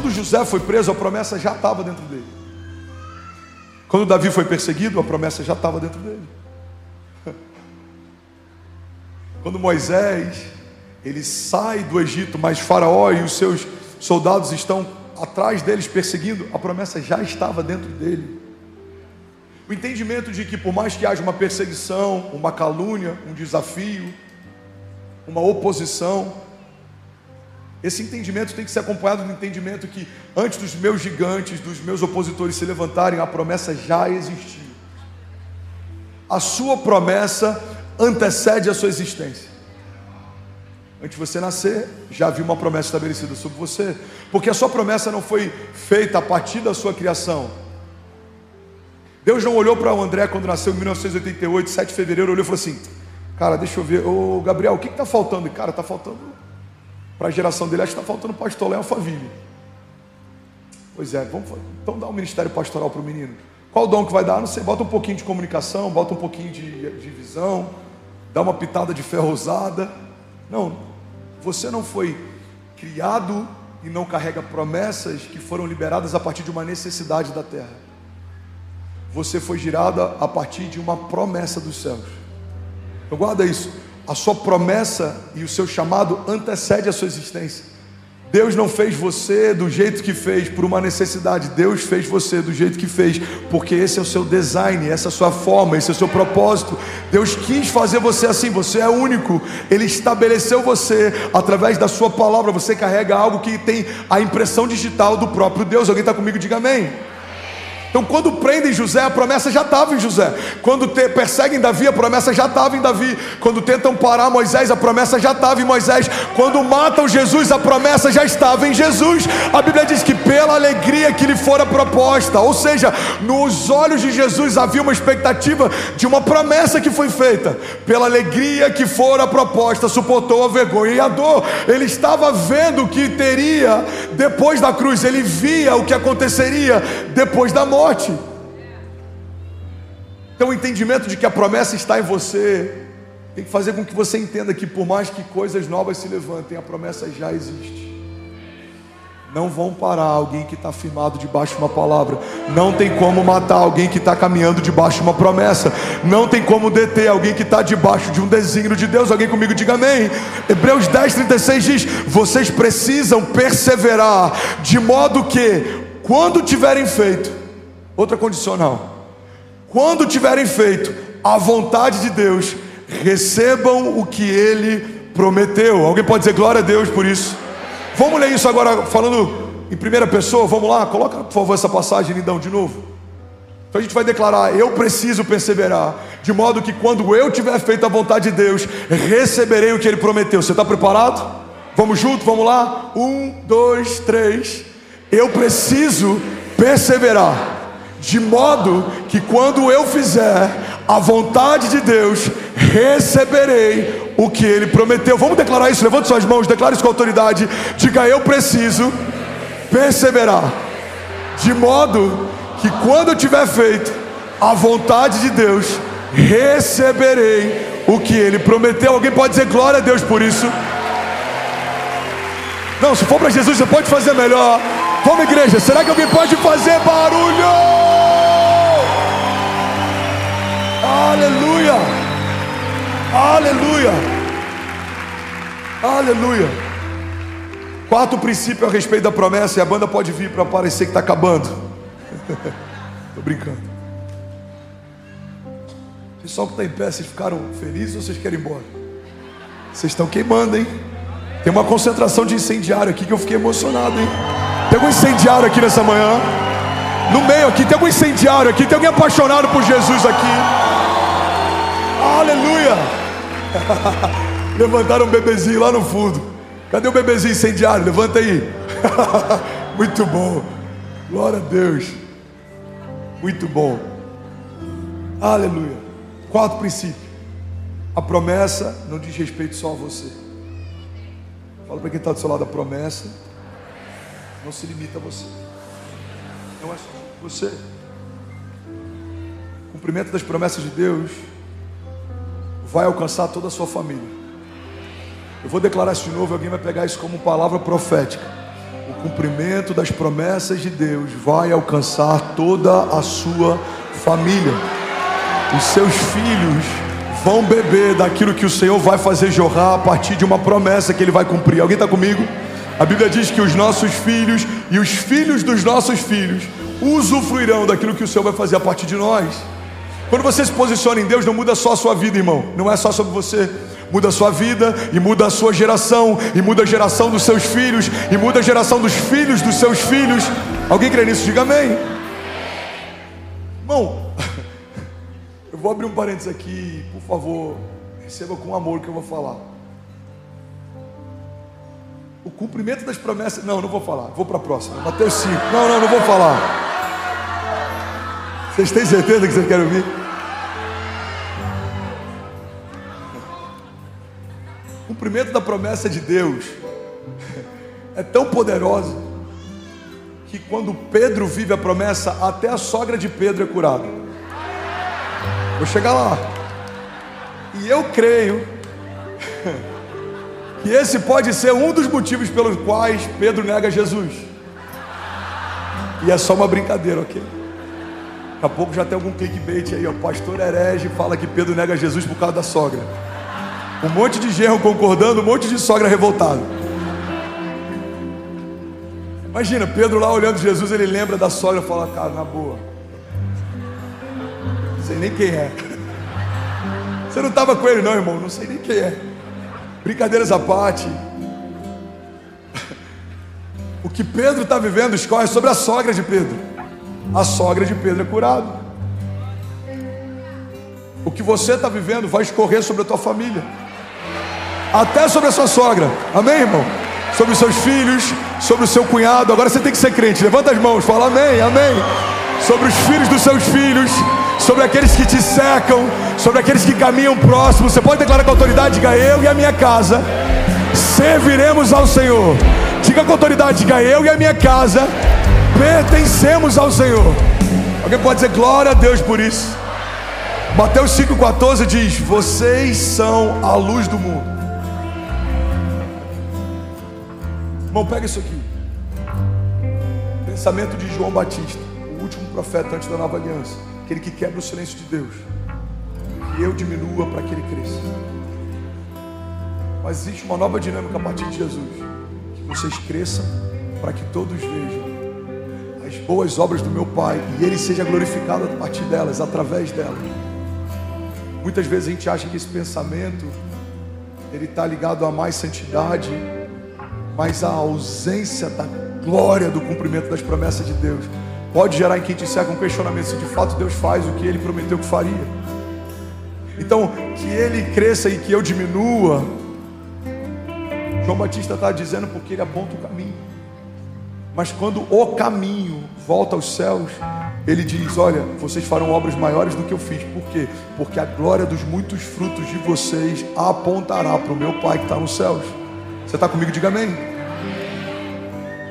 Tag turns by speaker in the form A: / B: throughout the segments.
A: quando José foi preso, a promessa já estava dentro dele. Quando Davi foi perseguido, a promessa já estava dentro dele. Quando Moisés ele sai do Egito, mas Faraó e os seus soldados estão atrás deles perseguindo, a promessa já estava dentro dele. O entendimento de que por mais que haja uma perseguição, uma calúnia, um desafio, uma oposição, esse entendimento tem que ser acompanhado do entendimento que antes dos meus gigantes, dos meus opositores se levantarem, a promessa já existiu. A sua promessa antecede a sua existência. Antes de você nascer, já havia uma promessa estabelecida sobre você, porque a sua promessa não foi feita a partir da sua criação, Deus não olhou para o André quando nasceu em 1988, 7 de fevereiro, olhou e falou assim: Cara, deixa eu ver, ô Gabriel, o que está faltando? Cara, está faltando, para a geração dele, acho que está faltando pastor Léo Faville. Pois é, vamos então dar um ministério pastoral para o menino. Qual o dom que vai dar? Não sei, bota um pouquinho de comunicação, bota um pouquinho de, de visão, dá uma pitada de ferro usada. Não, você não foi criado e não carrega promessas que foram liberadas a partir de uma necessidade da terra você foi girada a partir de uma promessa dos céus. Então guarda isso. A sua promessa e o seu chamado antecede a sua existência. Deus não fez você do jeito que fez por uma necessidade. Deus fez você do jeito que fez, porque esse é o seu design, essa é a sua forma, esse é o seu propósito. Deus quis fazer você assim, você é único. Ele estabeleceu você através da sua palavra. Você carrega algo que tem a impressão digital do próprio Deus. Alguém está comigo? Diga amém. Então, quando prendem José, a promessa já estava em José. Quando perseguem Davi, a promessa já estava em Davi. Quando tentam parar Moisés, a promessa já estava em Moisés. Quando matam Jesus, a promessa já estava em Jesus. A Bíblia diz que pela alegria que lhe fora proposta, ou seja, nos olhos de Jesus havia uma expectativa de uma promessa que foi feita. Pela alegria que fora proposta, suportou a vergonha e a dor. Ele estava vendo o que teria depois da cruz. Ele via o que aconteceria depois da morte morte. Então, o entendimento de que a promessa está em você tem que fazer com que você entenda que, por mais que coisas novas se levantem, a promessa já existe. Não vão parar alguém que está firmado debaixo de uma palavra. Não tem como matar alguém que está caminhando debaixo de uma promessa. Não tem como deter alguém que está debaixo de um desígnio de Deus. Alguém comigo diga amém. Hebreus 10, 36 diz: Vocês precisam perseverar, de modo que, quando tiverem feito, Outra condicional. Quando tiverem feito a vontade de Deus, recebam o que ele prometeu. Alguém pode dizer glória a Deus por isso? Vamos ler isso agora falando em primeira pessoa. Vamos lá, coloca por favor essa passagem lindão de novo. Então a gente vai declarar: Eu preciso perseverar, de modo que quando eu tiver feito a vontade de Deus, receberei o que Ele prometeu. Você está preparado? Vamos junto, vamos lá? Um, dois, três. Eu preciso perseverar de modo que quando eu fizer a vontade de Deus, receberei o que ele prometeu. Vamos declarar isso, levante suas mãos, declare isso com autoridade. Diga: Eu preciso perseverar, de modo que quando eu tiver feito a vontade de Deus, receberei o que ele prometeu. Alguém pode dizer glória a Deus por isso? Não, se for para Jesus, você pode fazer melhor. Vamos, igreja. Será que alguém pode fazer barulho? Aleluia! Aleluia! Aleluia! Quarto princípio a respeito da promessa, e a banda pode vir para parecer que está acabando. Estou brincando. Pessoal que está em pé, vocês ficaram felizes ou vocês querem ir embora? Vocês estão queimando, hein? Tem uma concentração de incendiário aqui que eu fiquei emocionado, hein? Tem algum incendiário aqui nessa manhã? No meio aqui, tem algum incendiário aqui? Tem alguém apaixonado por Jesus aqui? Aleluia! Levantaram um bebezinho lá no fundo. Cadê o bebezinho incendiário? Levanta aí. Muito bom. Glória a Deus. Muito bom. Aleluia. Quarto princípio. A promessa não diz respeito só a você. Fala para quem está do seu lado a promessa não se limita a você. Não é só você. O cumprimento das promessas de Deus vai alcançar toda a sua família. Eu vou declarar isso de novo, alguém vai pegar isso como palavra profética. O cumprimento das promessas de Deus vai alcançar toda a sua família. Os seus filhos vão beber daquilo que o Senhor vai fazer jorrar a partir de uma promessa que Ele vai cumprir. Alguém está comigo? A Bíblia diz que os nossos filhos e os filhos dos nossos filhos usufruirão daquilo que o Senhor vai fazer a partir de nós. Quando você se posiciona em Deus, não muda só a sua vida, irmão. Não é só sobre você. Muda a sua vida e muda a sua geração, e muda a geração dos seus filhos, e muda a geração dos filhos dos seus filhos. Alguém crê nisso? Diga amém. Irmão, eu vou abrir um parênteses aqui, por favor, receba com amor o que eu vou falar. O cumprimento das promessas. Não, não vou falar, vou para a próxima. Mateus 5. Não, não, não vou falar. Vocês têm certeza que vocês querem ouvir? Cumprimento da promessa de Deus é tão poderoso que quando Pedro vive a promessa, até a sogra de Pedro é curada. Vou chegar lá. E eu creio que esse pode ser um dos motivos pelos quais Pedro nega Jesus. E é só uma brincadeira, ok? Daqui a pouco já tem algum clickbait aí, ó. Pastor herege fala que Pedro nega Jesus por causa da sogra. Um monte de genro concordando, um monte de sogra revoltado. Imagina, Pedro lá olhando Jesus, ele lembra da sogra e fala, cara, na boa. Não sei nem quem é. Você não estava com ele, não, irmão? Não sei nem quem é. Brincadeiras à parte. O que Pedro está vivendo escorre sobre a sogra de Pedro. A sogra de Pedro é curada. O que você está vivendo vai escorrer sobre a tua família até sobre a sua sogra. Amém, irmão? Sobre os seus filhos, sobre o seu cunhado. Agora você tem que ser crente. Levanta as mãos, fala amém, amém. Sobre os filhos dos seus filhos, sobre aqueles que te cercam, sobre aqueles que caminham próximo. Você pode declarar com autoridade, diga eu e a minha casa serviremos ao Senhor. Diga com autoridade, diga eu e a minha casa pertencemos ao Senhor. Alguém pode dizer glória a Deus por isso. Mateus 5,14 diz: Vocês são a luz do mundo. Irmão, pega isso aqui. Pensamento de João Batista, o último profeta antes da nova aliança. Aquele que quebra o silêncio de Deus. Que eu diminua para que ele cresça. Mas existe uma nova dinâmica a partir de Jesus. Que vocês cresçam para que todos vejam as boas obras do meu Pai e Ele seja glorificado a partir delas, através delas. Muitas vezes a gente acha que esse pensamento ele está ligado a mais santidade, mas a ausência da glória do cumprimento das promessas de Deus pode gerar em quem te segue um questionamento se de fato Deus faz o que ele prometeu que faria. Então, que ele cresça e que eu diminua. João Batista está dizendo porque ele aponta o caminho. Mas quando o caminho volta aos céus, ele diz: Olha, vocês farão obras maiores do que eu fiz. Por quê? Porque a glória dos muitos frutos de vocês apontará para o meu Pai que está nos céus. Você está comigo? Diga amém.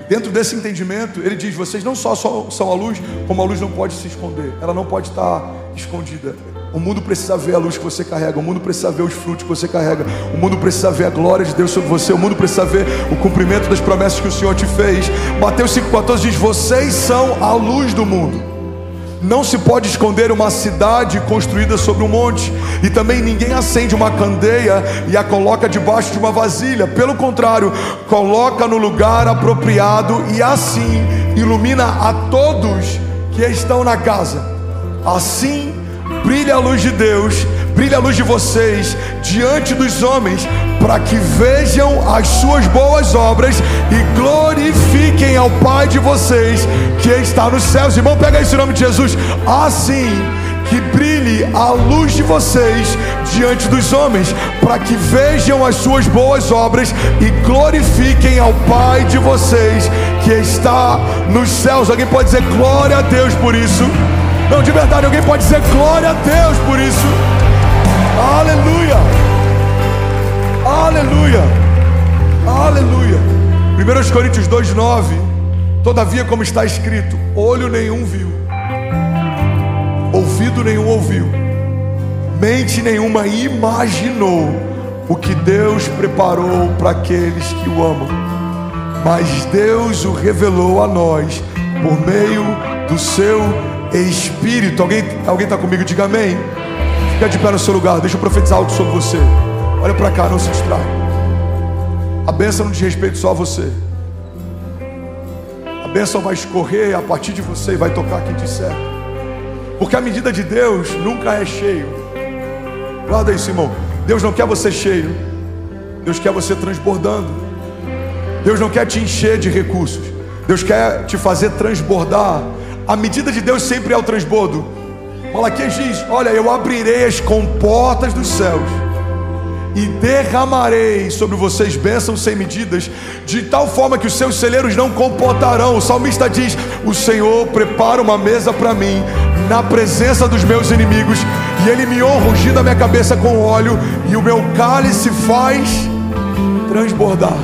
A: Dentro desse entendimento, ele diz: vocês não só são a luz, como a luz não pode se esconder, ela não pode estar escondida. O mundo precisa ver a luz que você carrega, o mundo precisa ver os frutos que você carrega, o mundo precisa ver a glória de Deus sobre você, o mundo precisa ver o cumprimento das promessas que o Senhor te fez. Mateus 5,14 diz: Vocês são a luz do mundo. Não se pode esconder uma cidade construída sobre um monte, e também ninguém acende uma candeia e a coloca debaixo de uma vasilha. Pelo contrário, coloca no lugar apropriado e assim ilumina a todos que estão na casa. Assim brilha a luz de Deus, brilha a luz de vocês diante dos homens, para que vejam as suas boas obras e glorifiquem ao Pai de vocês que está nos céus. Irmão, pega isso em nome de Jesus. Assim que brilhe a luz de vocês diante dos homens, para que vejam as suas boas obras e glorifiquem ao Pai de vocês que está nos céus. Alguém pode dizer glória a Deus por isso? Não, de verdade, alguém pode dizer glória a Deus por isso? Aleluia! Aleluia! Aleluia! 1 Coríntios 2,9 Todavia, como está escrito, olho nenhum viu, ouvido nenhum ouviu, mente nenhuma imaginou o que Deus preparou para aqueles que o amam. mas Deus o revelou a nós por meio do seu Espírito. Alguém está comigo? Diga amém. Fica de pé no seu lugar. Deixa eu profetizar algo sobre você. Olha para cá, não se distrai. A bênção não diz respeito só a você. A bênção vai escorrer a partir de você e vai tocar quem serve. Porque a medida de Deus nunca é cheio. Guarda isso, irmão. Deus não quer você cheio. Deus quer você transbordando. Deus não quer te encher de recursos. Deus quer te fazer transbordar. A medida de Deus sempre é o transbordo. Malaquias diz: Olha, eu abrirei as comportas dos céus e derramarei sobre vocês bênçãos sem medidas, de tal forma que os seus celeiros não comportarão. O salmista diz: O Senhor prepara uma mesa para mim na presença dos meus inimigos, e Ele me honra ungindo a minha cabeça com óleo, e o meu cálice faz transbordar.